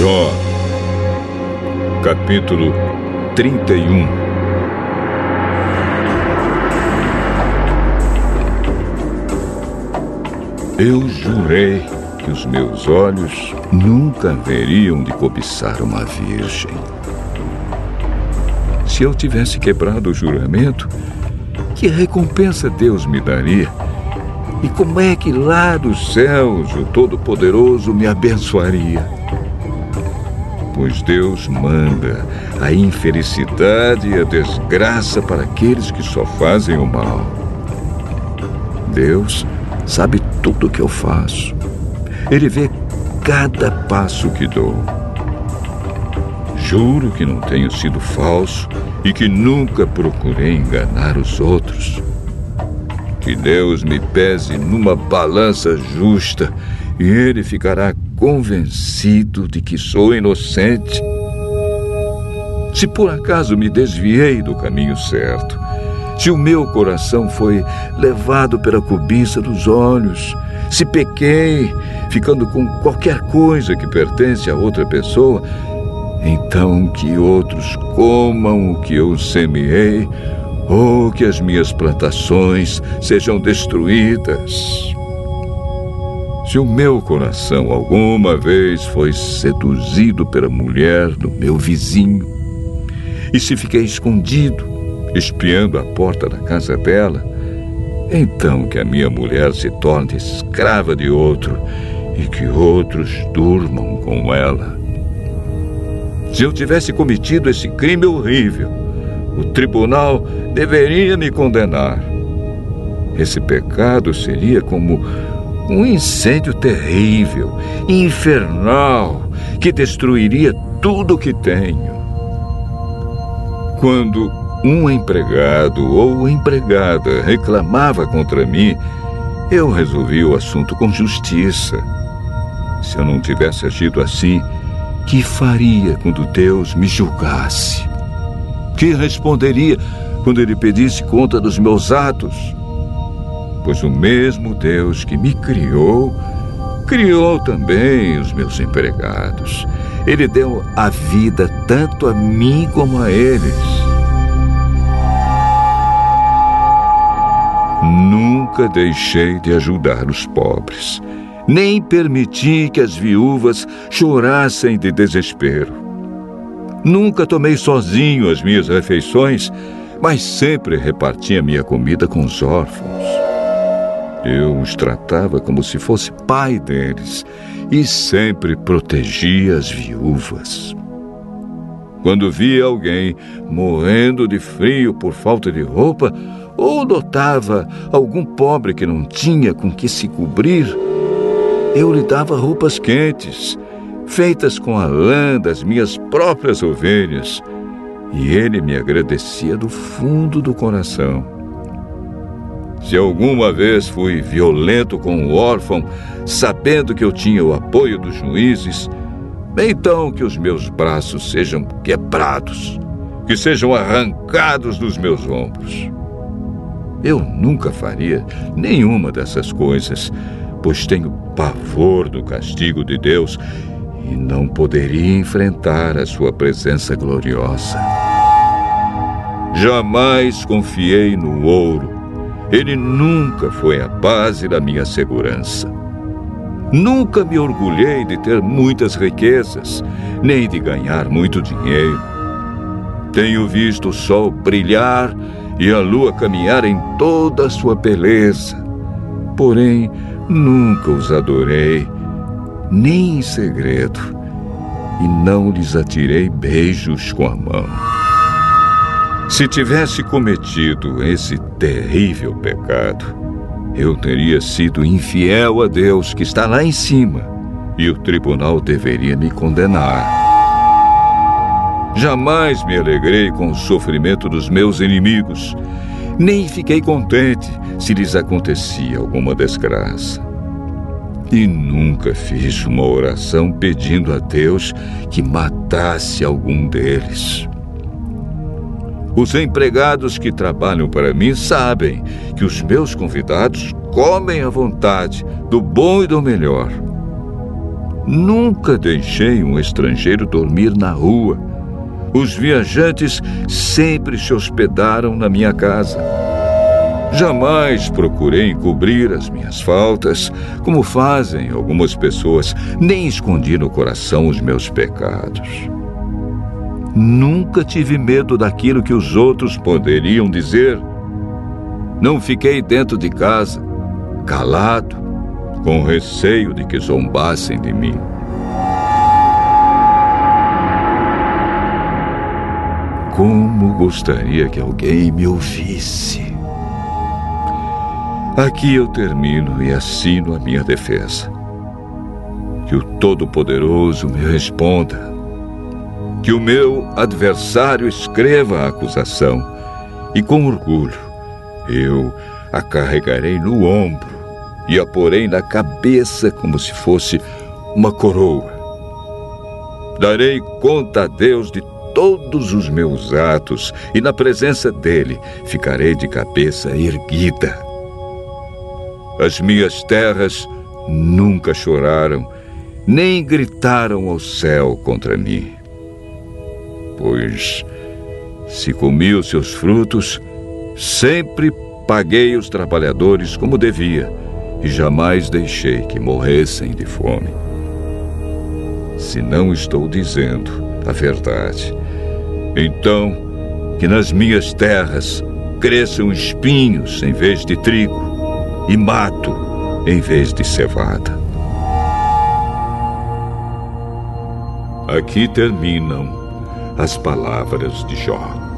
Jó, capítulo 31 Eu jurei que os meus olhos nunca veriam de cobiçar uma virgem. Se eu tivesse quebrado o juramento, que recompensa Deus me daria? E como é que lá dos céus o Todo-Poderoso me abençoaria? Pois Deus manda a infelicidade e a desgraça para aqueles que só fazem o mal. Deus sabe tudo o que eu faço. Ele vê cada passo que dou. Juro que não tenho sido falso e que nunca procurei enganar os outros. Que Deus me pese numa balança justa e ele ficará convencido de que sou inocente. Se por acaso me desviei do caminho certo, se o meu coração foi levado pela cobiça dos olhos, se pequei, ficando com qualquer coisa que pertence a outra pessoa, então que outros comam o que eu semeei, ou que as minhas plantações sejam destruídas. Se o meu coração alguma vez foi seduzido pela mulher do meu vizinho, e se fiquei escondido, espiando a porta da casa dela, então que a minha mulher se torne escrava de outro e que outros durmam com ela. Se eu tivesse cometido esse crime horrível, o tribunal deveria me condenar. Esse pecado seria como um incêndio terrível, infernal, que destruiria tudo o que tenho. Quando um empregado ou empregada reclamava contra mim, eu resolvi o assunto com justiça. Se eu não tivesse agido assim, que faria quando Deus me julgasse? Que responderia quando Ele pedisse conta dos meus atos? Pois o mesmo Deus que me criou, criou também os meus empregados. Ele deu a vida tanto a mim como a eles. Nunca deixei de ajudar os pobres, nem permiti que as viúvas chorassem de desespero. Nunca tomei sozinho as minhas refeições, mas sempre reparti a minha comida com os órfãos. Eu os tratava como se fosse pai deles e sempre protegia as viúvas. Quando via alguém morrendo de frio por falta de roupa, ou notava algum pobre que não tinha com que se cobrir, eu lhe dava roupas quentes, feitas com a lã das minhas próprias ovelhas, e ele me agradecia do fundo do coração. Se alguma vez fui violento com o órfão, sabendo que eu tinha o apoio dos juízes, então que os meus braços sejam quebrados, que sejam arrancados dos meus ombros. Eu nunca faria nenhuma dessas coisas, pois tenho pavor do castigo de Deus e não poderia enfrentar a sua presença gloriosa. Jamais confiei no ouro. Ele nunca foi a base da minha segurança. Nunca me orgulhei de ter muitas riquezas, nem de ganhar muito dinheiro. Tenho visto o sol brilhar e a lua caminhar em toda a sua beleza. Porém, nunca os adorei, nem em segredo, e não lhes atirei beijos com a mão. Se tivesse cometido esse terrível pecado, eu teria sido infiel a Deus que está lá em cima, e o tribunal deveria me condenar. Jamais me alegrei com o sofrimento dos meus inimigos, nem fiquei contente se lhes acontecia alguma desgraça. E nunca fiz uma oração pedindo a Deus que matasse algum deles. Os empregados que trabalham para mim sabem que os meus convidados comem à vontade, do bom e do melhor. Nunca deixei um estrangeiro dormir na rua. Os viajantes sempre se hospedaram na minha casa. Jamais procurei encobrir as minhas faltas, como fazem algumas pessoas, nem escondi no coração os meus pecados. Nunca tive medo daquilo que os outros poderiam dizer. Não fiquei dentro de casa, calado, com receio de que zombassem de mim. Como gostaria que alguém me ouvisse. Aqui eu termino e assino a minha defesa. Que o Todo-Poderoso me responda. Que o meu adversário escreva a acusação e, com orgulho, eu a carregarei no ombro e a porei na cabeça como se fosse uma coroa. Darei conta a Deus de todos os meus atos e na presença dele ficarei de cabeça erguida. As minhas terras nunca choraram, nem gritaram ao céu contra mim. Pois, se comi os seus frutos, sempre paguei os trabalhadores como devia e jamais deixei que morressem de fome. Se não estou dizendo a verdade, então que nas minhas terras cresçam espinhos em vez de trigo e mato em vez de cevada. Aqui terminam as palavras de Jó.